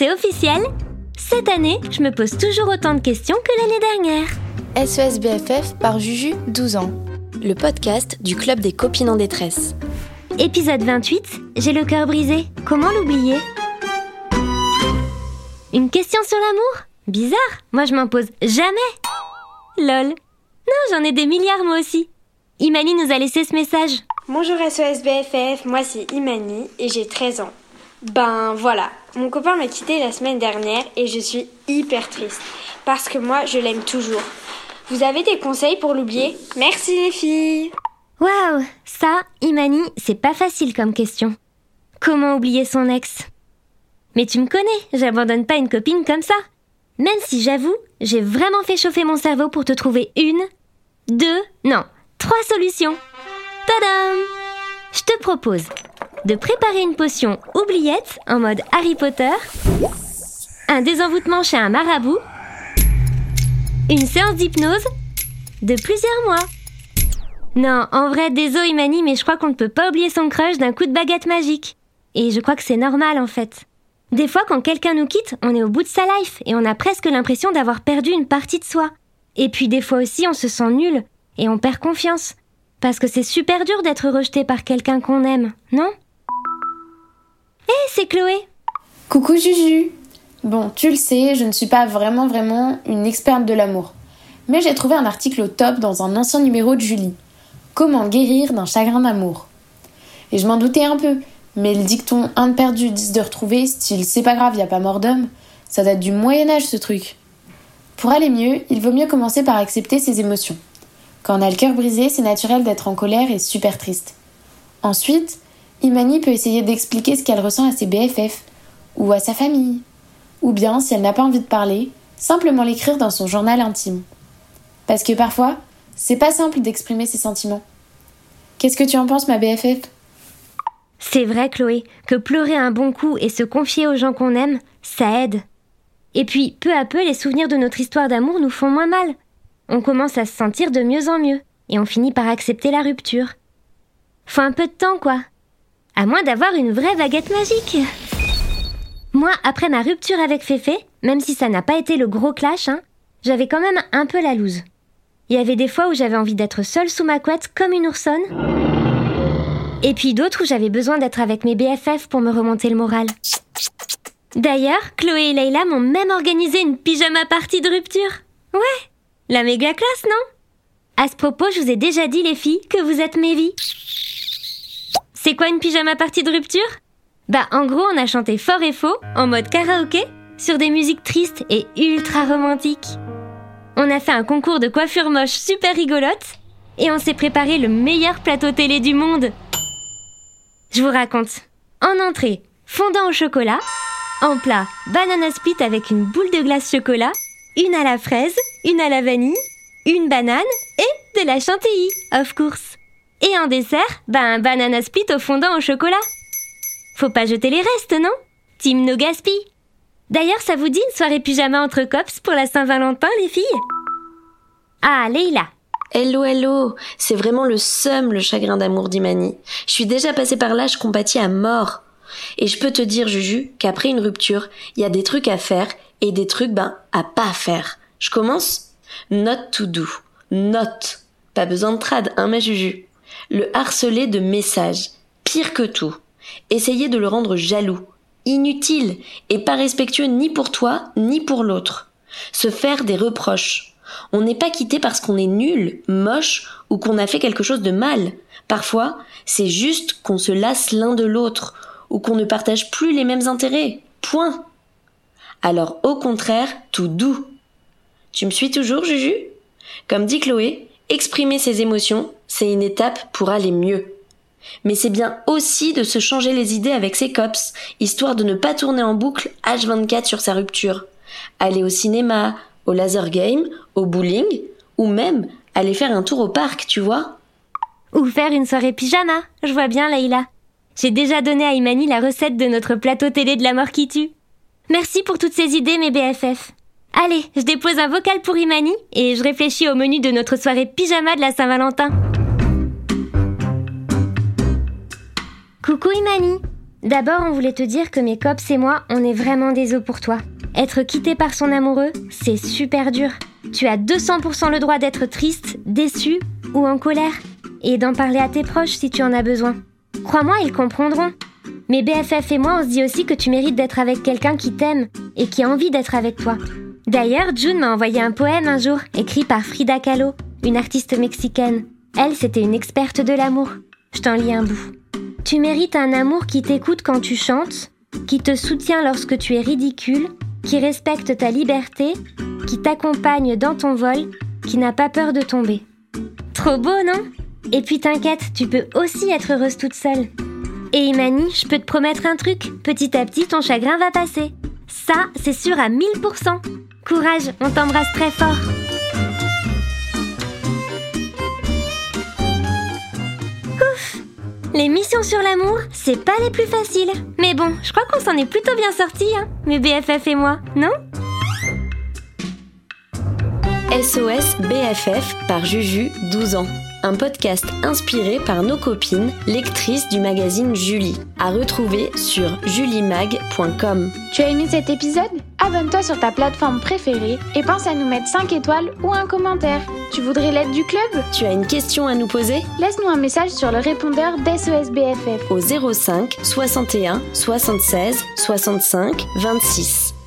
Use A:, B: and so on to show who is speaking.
A: c'est officiel. Cette année, je me pose toujours autant de questions que l'année dernière.
B: SES BFF par Juju, 12 ans. Le podcast du Club des copines en détresse.
A: Épisode 28, j'ai le cœur brisé. Comment l'oublier? Une question sur l'amour? Bizarre, moi je m'en pose jamais. Lol. Non, j'en ai des milliards moi aussi. Imani nous a laissé ce message.
C: Bonjour SOS BFF, moi c'est Imani et j'ai 13 ans. Ben voilà, mon copain m'a quitté la semaine dernière et je suis hyper triste parce que moi je l'aime toujours. Vous avez des conseils pour l'oublier? Merci les filles
A: Waouh, ça, Imani, c'est pas facile comme question. Comment oublier son ex? Mais tu me connais, j'abandonne pas une copine comme ça. Même si j'avoue, j'ai vraiment fait chauffer mon cerveau pour te trouver une, deux, non, trois solutions. Tadam Je te propose de préparer une potion oubliette en mode Harry Potter, un désenvoûtement chez un marabout, une séance d'hypnose de plusieurs mois. Non, en vrai, désolé Imani, mais je crois qu'on ne peut pas oublier son crush d'un coup de baguette magique. Et je crois que c'est normal en fait. Des fois, quand quelqu'un nous quitte, on est au bout de sa life et on a presque l'impression d'avoir perdu une partie de soi. Et puis des fois aussi, on se sent nul et on perd confiance. Parce que c'est super dur d'être rejeté par quelqu'un qu'on aime, non? Hé, c'est Chloé
D: Coucou Juju Bon, tu le sais, je ne suis pas vraiment vraiment une experte de l'amour. Mais j'ai trouvé un article au top dans un ancien numéro de Julie. Comment guérir d'un chagrin d'amour. Et je m'en doutais un peu, mais le dicton un de perdu, dix de retrouvé, style c'est pas grave, y a pas mort d'homme, ça date du Moyen-Âge ce truc. Pour aller mieux, il vaut mieux commencer par accepter ses émotions. Quand on a le cœur brisé, c'est naturel d'être en colère et super triste. Ensuite, Imani peut essayer d'expliquer ce qu'elle ressent à ses BFF, ou à sa famille. Ou bien, si elle n'a pas envie de parler, simplement l'écrire dans son journal intime. Parce que parfois, c'est pas simple d'exprimer ses sentiments. Qu'est-ce que tu en penses, ma BFF
A: C'est vrai, Chloé, que pleurer un bon coup et se confier aux gens qu'on aime, ça aide. Et puis, peu à peu, les souvenirs de notre histoire d'amour nous font moins mal on commence à se sentir de mieux en mieux, et on finit par accepter la rupture. Faut un peu de temps, quoi. À moins d'avoir une vraie baguette magique. Moi, après ma rupture avec Féfé, même si ça n'a pas été le gros clash, hein, j'avais quand même un peu la loose. Il y avait des fois où j'avais envie d'être seule sous ma couette comme une oursonne. Et puis d'autres où j'avais besoin d'être avec mes BFF pour me remonter le moral. D'ailleurs, Chloé et Leila m'ont même organisé une pyjama party de rupture. Ouais, la méga classe, non? À ce propos, je vous ai déjà dit, les filles, que vous êtes mes. C'est quoi une pyjama partie de rupture? Bah, en gros, on a chanté fort et faux, en mode karaoké, sur des musiques tristes et ultra romantiques. On a fait un concours de coiffure moche super rigolote, et on s'est préparé le meilleur plateau télé du monde. Je vous raconte. En entrée, fondant au chocolat. En plat, banana split avec une boule de glace chocolat une à la fraise, une à la vanille, une banane et de la chantilly, of course. Et en dessert, ben banana split au fondant au chocolat. Faut pas jeter les restes, non? Team no gaspi. D'ailleurs, ça vous dit une soirée pyjama entre cops pour la Saint-Valentin, les filles? Ah, Leila.
B: Hello, hello C'est vraiment le seum, le chagrin d'amour d'Imani. Je suis déjà passée par là, je compatis à mort. Et je peux te dire, Juju, qu'après une rupture, il y a des trucs à faire et des trucs, ben, à pas faire. Je commence Note to do. Note. Pas besoin de trad, hein, ma Juju? Le harceler de messages. Pire que tout. Essayer de le rendre jaloux. Inutile et pas respectueux ni pour toi ni pour l'autre. Se faire des reproches. On n'est pas quitté parce qu'on est nul, moche ou qu'on a fait quelque chose de mal. Parfois, c'est juste qu'on se lasse l'un de l'autre ou qu'on ne partage plus les mêmes intérêts. Point. Alors au contraire, tout doux. Tu me suis toujours, Juju? Comme dit Chloé, exprimer ses émotions, c'est une étape pour aller mieux. Mais c'est bien aussi de se changer les idées avec ses cops, histoire de ne pas tourner en boucle H24 sur sa rupture. Aller au cinéma, au laser game, au bowling, ou même aller faire un tour au parc, tu vois.
A: Ou faire une soirée pyjama, je vois bien Leïla. J'ai déjà donné à Imani la recette de notre plateau télé de la mort qui tue. Merci pour toutes ces idées, mes BFF. Allez, je dépose un vocal pour Imani et je réfléchis au menu de notre soirée pyjama de la Saint-Valentin. Coucou Imani. D'abord, on voulait te dire que mes cops et moi, on est vraiment des os pour toi. Être quitté par son amoureux, c'est super dur. Tu as 200% le droit d'être triste, déçu ou en colère, et d'en parler à tes proches si tu en as besoin. Crois-moi, ils comprendront. Mais BFF et moi, on se dit aussi que tu mérites d'être avec quelqu'un qui t'aime et qui a envie d'être avec toi. D'ailleurs, June m'a envoyé un poème un jour, écrit par Frida Kahlo, une artiste mexicaine. Elle, c'était une experte de l'amour. Je t'en lis un bout. Tu mérites un amour qui t'écoute quand tu chantes, qui te soutient lorsque tu es ridicule, qui respecte ta liberté, qui t'accompagne dans ton vol, qui n'a pas peur de tomber. Trop beau, non? Et puis t'inquiète, tu peux aussi être heureuse toute seule. Et Imani, je peux te promettre un truc, petit à petit ton chagrin va passer. Ça, c'est sûr à 1000%. Courage, on t'embrasse très fort. Ouf Les missions sur l'amour, c'est pas les plus faciles. Mais bon, je crois qu'on s'en est plutôt bien sortis, hein, mes BFF et moi, non?
B: SOS BFF par Juju, 12 ans un podcast inspiré par nos copines, lectrices du magazine Julie, à retrouver sur julimag.com.
D: Tu as aimé cet épisode? Abonne-toi sur ta plateforme préférée et pense à nous mettre 5 étoiles ou un commentaire. Tu voudrais l'aide du club?
B: Tu as une question à nous poser?
D: Laisse-nous un message sur le répondeur d'SOS BFF
B: au 05 61 76 65 26.